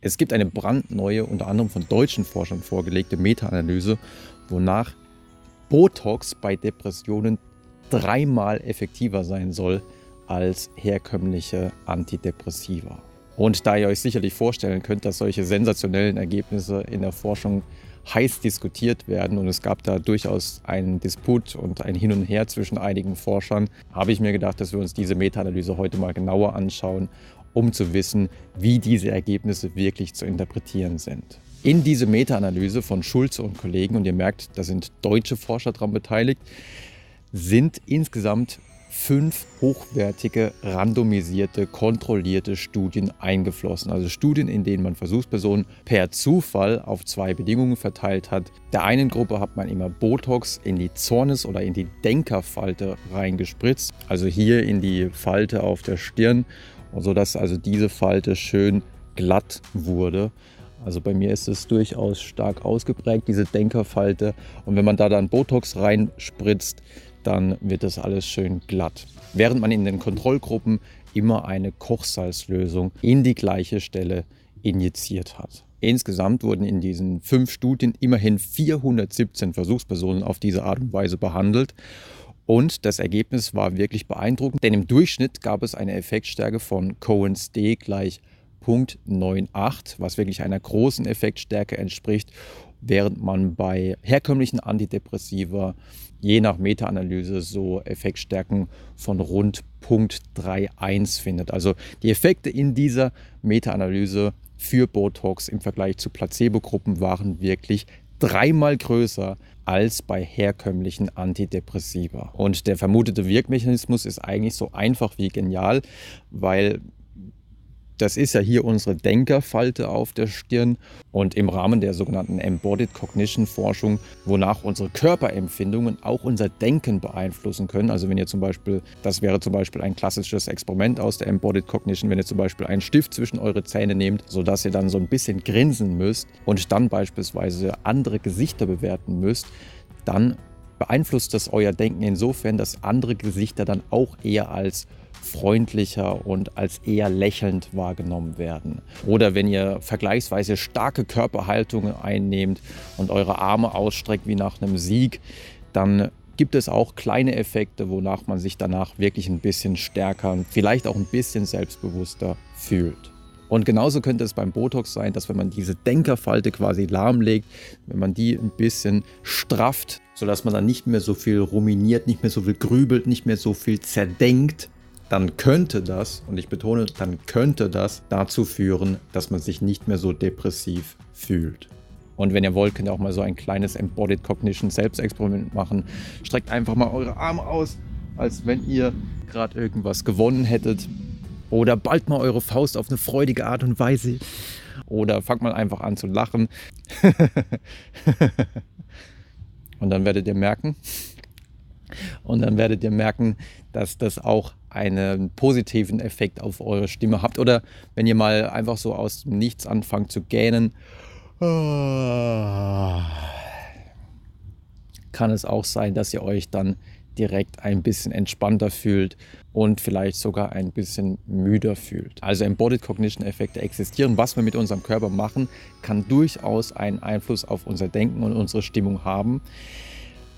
Es gibt eine brandneue, unter anderem von deutschen Forschern vorgelegte Meta-Analyse, wonach Botox bei Depressionen dreimal effektiver sein soll als herkömmliche Antidepressiva. Und da ihr euch sicherlich vorstellen könnt, dass solche sensationellen Ergebnisse in der Forschung heiß diskutiert werden und es gab da durchaus einen Disput und ein Hin und Her zwischen einigen Forschern, habe ich mir gedacht, dass wir uns diese Meta-Analyse heute mal genauer anschauen, um zu wissen, wie diese Ergebnisse wirklich zu interpretieren sind. In diese Meta-Analyse von Schulze und Kollegen, und ihr merkt, da sind deutsche Forscher daran beteiligt, sind insgesamt fünf hochwertige, randomisierte, kontrollierte Studien eingeflossen. Also Studien, in denen man Versuchspersonen per Zufall auf zwei Bedingungen verteilt hat. Der einen Gruppe hat man immer Botox in die Zornes- oder in die Denkerfalte reingespritzt, also hier in die Falte auf der Stirn, sodass also diese Falte schön glatt wurde. Also bei mir ist es durchaus stark ausgeprägt, diese Denkerfalte. Und wenn man da dann Botox reinspritzt, dann wird das alles schön glatt. Während man in den Kontrollgruppen immer eine Kochsalzlösung in die gleiche Stelle injiziert hat. Insgesamt wurden in diesen fünf Studien immerhin 417 Versuchspersonen auf diese Art und Weise behandelt. Und das Ergebnis war wirklich beeindruckend, denn im Durchschnitt gab es eine Effektstärke von Cohen's D gleich 0,98, was wirklich einer großen Effektstärke entspricht, während man bei herkömmlichen Antidepressiva je nach Meta-Analyse so Effektstärken von rund 0,31 findet. Also die Effekte in dieser Meta-Analyse für Botox im Vergleich zu Placebo-Gruppen waren wirklich dreimal größer als bei herkömmlichen Antidepressiva. Und der vermutete Wirkmechanismus ist eigentlich so einfach wie genial, weil das ist ja hier unsere Denkerfalte auf der Stirn und im Rahmen der sogenannten Embodied Cognition Forschung, wonach unsere Körperempfindungen auch unser Denken beeinflussen können. Also wenn ihr zum Beispiel, das wäre zum Beispiel ein klassisches Experiment aus der Embodied Cognition, wenn ihr zum Beispiel einen Stift zwischen eure Zähne nehmt, sodass ihr dann so ein bisschen grinsen müsst und dann beispielsweise andere Gesichter bewerten müsst, dann beeinflusst das euer Denken insofern, dass andere Gesichter dann auch eher als freundlicher und als eher lächelnd wahrgenommen werden. Oder wenn ihr vergleichsweise starke Körperhaltungen einnehmt und eure Arme ausstreckt wie nach einem Sieg, dann gibt es auch kleine Effekte, wonach man sich danach wirklich ein bisschen stärker und vielleicht auch ein bisschen selbstbewusster fühlt. Und genauso könnte es beim Botox sein, dass wenn man diese Denkerfalte quasi lahmlegt, wenn man die ein bisschen strafft, sodass man dann nicht mehr so viel ruminiert, nicht mehr so viel grübelt, nicht mehr so viel zerdenkt, dann könnte das, und ich betone, dann könnte das dazu führen, dass man sich nicht mehr so depressiv fühlt. Und wenn ihr wollt, könnt ihr auch mal so ein kleines Embodied Cognition Selbstexperiment machen. Streckt einfach mal eure Arme aus, als wenn ihr gerade irgendwas gewonnen hättet. Oder bald mal eure Faust auf eine freudige Art und Weise. Oder fangt mal einfach an zu lachen. und dann werdet ihr merken, und dann werdet ihr merken, dass das auch einen positiven Effekt auf eure Stimme habt. Oder wenn ihr mal einfach so aus dem Nichts anfangt zu gähnen, kann es auch sein, dass ihr euch dann direkt ein bisschen entspannter fühlt und vielleicht sogar ein bisschen müder fühlt. Also Embodied Cognition Effekte existieren. Was wir mit unserem Körper machen, kann durchaus einen Einfluss auf unser Denken und unsere Stimmung haben.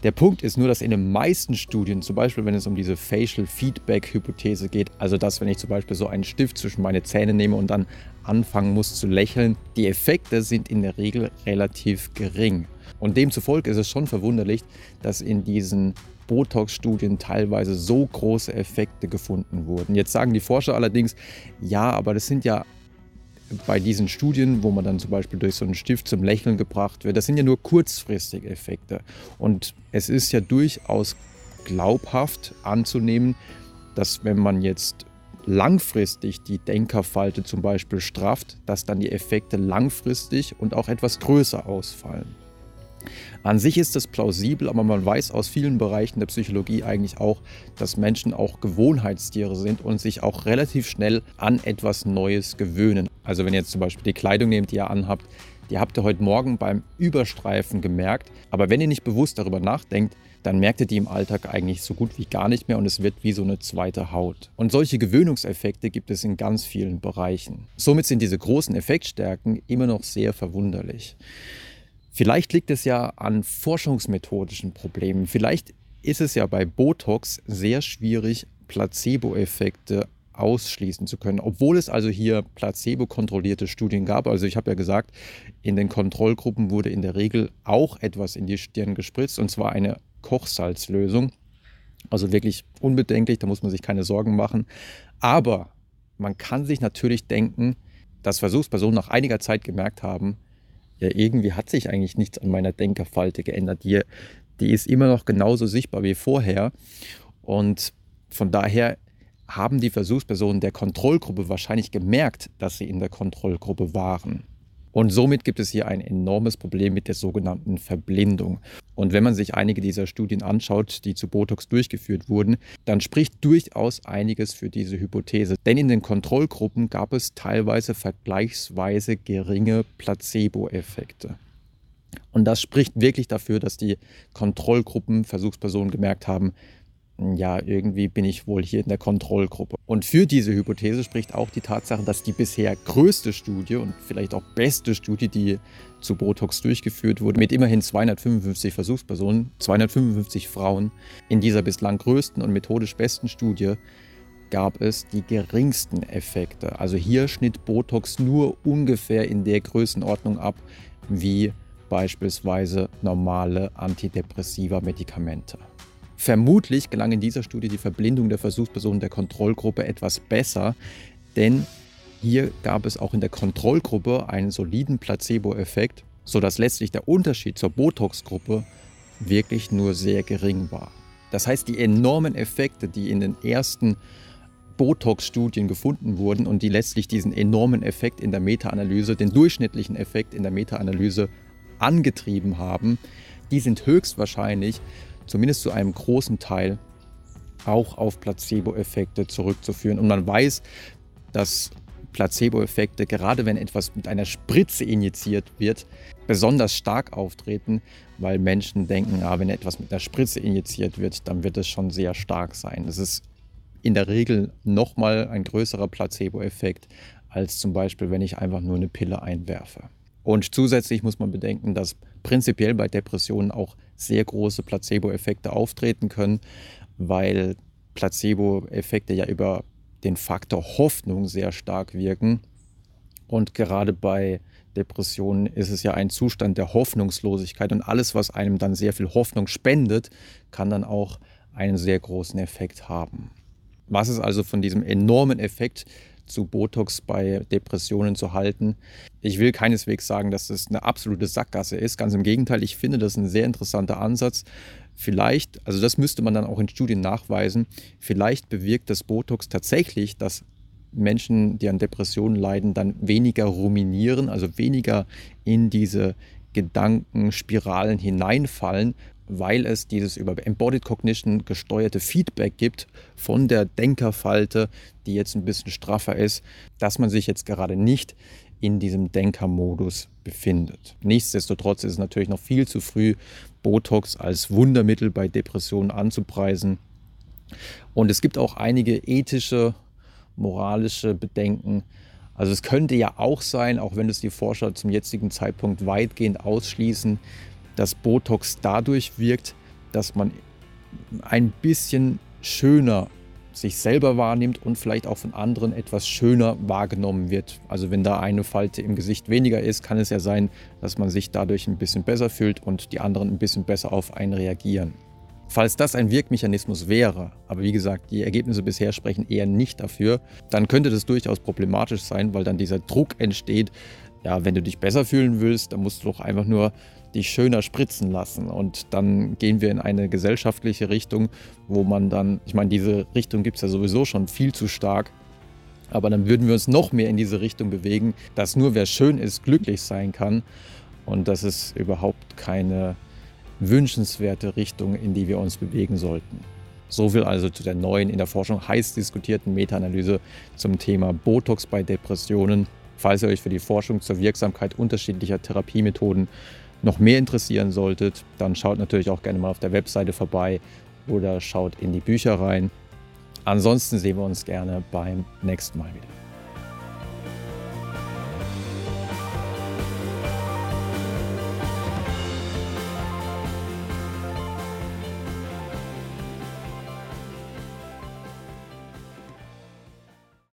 Der Punkt ist nur, dass in den meisten Studien, zum Beispiel wenn es um diese Facial Feedback Hypothese geht, also dass wenn ich zum Beispiel so einen Stift zwischen meine Zähne nehme und dann anfangen muss zu lächeln, die Effekte sind in der Regel relativ gering. Und demzufolge ist es schon verwunderlich, dass in diesen Botox-Studien teilweise so große Effekte gefunden wurden. Jetzt sagen die Forscher allerdings, ja, aber das sind ja bei diesen Studien, wo man dann zum Beispiel durch so einen Stift zum Lächeln gebracht wird, das sind ja nur kurzfristige Effekte. Und es ist ja durchaus glaubhaft anzunehmen, dass wenn man jetzt langfristig die Denkerfalte zum Beispiel strafft, dass dann die Effekte langfristig und auch etwas größer ausfallen. An sich ist das plausibel, aber man weiß aus vielen Bereichen der Psychologie eigentlich auch, dass Menschen auch Gewohnheitstiere sind und sich auch relativ schnell an etwas Neues gewöhnen. Also wenn ihr jetzt zum Beispiel die Kleidung nehmt, die ihr anhabt, die habt ihr heute Morgen beim Überstreifen gemerkt. Aber wenn ihr nicht bewusst darüber nachdenkt, dann merkt ihr die im Alltag eigentlich so gut wie gar nicht mehr und es wird wie so eine zweite Haut. Und solche Gewöhnungseffekte gibt es in ganz vielen Bereichen. Somit sind diese großen Effektstärken immer noch sehr verwunderlich. Vielleicht liegt es ja an forschungsmethodischen Problemen. Vielleicht ist es ja bei Botox sehr schwierig, Placebo-Effekte ausschließen zu können, obwohl es also hier placebo-kontrollierte Studien gab. Also ich habe ja gesagt, in den Kontrollgruppen wurde in der Regel auch etwas in die Stirn gespritzt, und zwar eine Kochsalzlösung. Also wirklich unbedenklich, da muss man sich keine Sorgen machen. Aber man kann sich natürlich denken, dass Versuchspersonen nach einiger Zeit gemerkt haben, ja, irgendwie hat sich eigentlich nichts an meiner Denkerfalte geändert. Die, die ist immer noch genauso sichtbar wie vorher. Und von daher haben die Versuchspersonen der Kontrollgruppe wahrscheinlich gemerkt, dass sie in der Kontrollgruppe waren. Und somit gibt es hier ein enormes Problem mit der sogenannten Verblindung. Und wenn man sich einige dieser Studien anschaut, die zu Botox durchgeführt wurden, dann spricht durchaus einiges für diese Hypothese. Denn in den Kontrollgruppen gab es teilweise vergleichsweise geringe Placebo-Effekte. Und das spricht wirklich dafür, dass die Kontrollgruppen Versuchspersonen gemerkt haben, ja, irgendwie bin ich wohl hier in der Kontrollgruppe. Und für diese Hypothese spricht auch die Tatsache, dass die bisher größte Studie und vielleicht auch beste Studie, die zu Botox durchgeführt wurde, mit immerhin 255 Versuchspersonen, 255 Frauen, in dieser bislang größten und methodisch besten Studie gab es die geringsten Effekte. Also hier schnitt Botox nur ungefähr in der Größenordnung ab wie beispielsweise normale antidepressiva Medikamente. Vermutlich gelang in dieser Studie die Verblindung der Versuchspersonen der Kontrollgruppe etwas besser, denn hier gab es auch in der Kontrollgruppe einen soliden Placebo-Effekt, sodass letztlich der Unterschied zur Botox-Gruppe wirklich nur sehr gering war. Das heißt, die enormen Effekte, die in den ersten Botox-Studien gefunden wurden und die letztlich diesen enormen Effekt in der Meta-Analyse, den durchschnittlichen Effekt in der Meta-Analyse angetrieben haben, die sind höchstwahrscheinlich zumindest zu einem großen Teil auch auf Placebo-Effekte zurückzuführen. Und man weiß, dass Placebo-Effekte, gerade wenn etwas mit einer Spritze injiziert wird, besonders stark auftreten, weil Menschen denken, ah, wenn etwas mit einer Spritze injiziert wird, dann wird es schon sehr stark sein. Das ist in der Regel nochmal ein größerer Placebo-Effekt als zum Beispiel, wenn ich einfach nur eine Pille einwerfe. Und zusätzlich muss man bedenken, dass prinzipiell bei Depressionen auch sehr große Placebo-Effekte auftreten können, weil Placebo-Effekte ja über den Faktor Hoffnung sehr stark wirken. Und gerade bei Depressionen ist es ja ein Zustand der Hoffnungslosigkeit und alles, was einem dann sehr viel Hoffnung spendet, kann dann auch einen sehr großen Effekt haben. Was ist also von diesem enormen Effekt zu Botox bei Depressionen zu halten. Ich will keineswegs sagen, dass das eine absolute Sackgasse ist. Ganz im Gegenteil, ich finde das ein sehr interessanter Ansatz. Vielleicht, also das müsste man dann auch in Studien nachweisen, vielleicht bewirkt das Botox tatsächlich, dass Menschen, die an Depressionen leiden, dann weniger ruminieren, also weniger in diese Gedankenspiralen hineinfallen, weil es dieses über Embodied Cognition gesteuerte Feedback gibt von der Denkerfalte, die jetzt ein bisschen straffer ist, dass man sich jetzt gerade nicht in diesem Denkermodus befindet. Nichtsdestotrotz ist es natürlich noch viel zu früh, Botox als Wundermittel bei Depressionen anzupreisen. Und es gibt auch einige ethische, moralische Bedenken. Also es könnte ja auch sein, auch wenn es die Forscher zum jetzigen Zeitpunkt weitgehend ausschließen, dass Botox dadurch wirkt, dass man ein bisschen schöner sich selber wahrnimmt und vielleicht auch von anderen etwas schöner wahrgenommen wird. Also wenn da eine Falte im Gesicht weniger ist, kann es ja sein, dass man sich dadurch ein bisschen besser fühlt und die anderen ein bisschen besser auf einen reagieren. Falls das ein Wirkmechanismus wäre, aber wie gesagt, die Ergebnisse bisher sprechen eher nicht dafür, dann könnte das durchaus problematisch sein, weil dann dieser Druck entsteht, ja, wenn du dich besser fühlen willst, dann musst du doch einfach nur dich schöner spritzen lassen. Und dann gehen wir in eine gesellschaftliche Richtung, wo man dann, ich meine, diese Richtung gibt es ja sowieso schon viel zu stark. Aber dann würden wir uns noch mehr in diese Richtung bewegen, dass nur wer schön ist, glücklich sein kann. Und das ist überhaupt keine wünschenswerte Richtung, in die wir uns bewegen sollten. So viel also zu der neuen, in der Forschung heiß diskutierten Meta-Analyse zum Thema Botox bei Depressionen. Falls ihr euch für die Forschung zur Wirksamkeit unterschiedlicher Therapiemethoden noch mehr interessieren solltet, dann schaut natürlich auch gerne mal auf der Webseite vorbei oder schaut in die Bücher rein. Ansonsten sehen wir uns gerne beim nächsten Mal wieder.